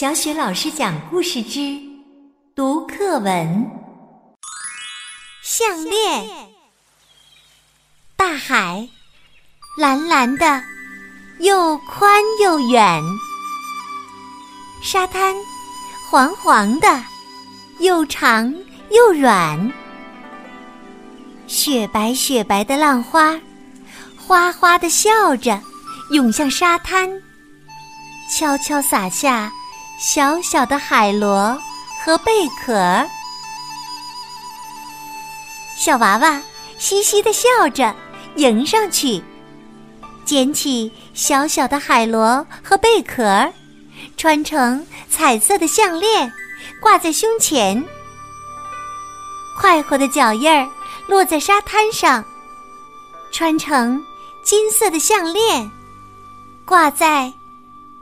小雪老师讲故事之读课文：项链。大海蓝蓝的，又宽又远；沙滩黄黄的，又长又软。雪白雪白的浪花，哗哗的笑着，涌向沙滩，悄悄洒下。小小的海螺和贝壳，小娃娃嘻嘻的笑着，迎上去，捡起小小的海螺和贝壳，穿成彩色的项链，挂在胸前。快活的脚印儿落在沙滩上，穿成金色的项链，挂在。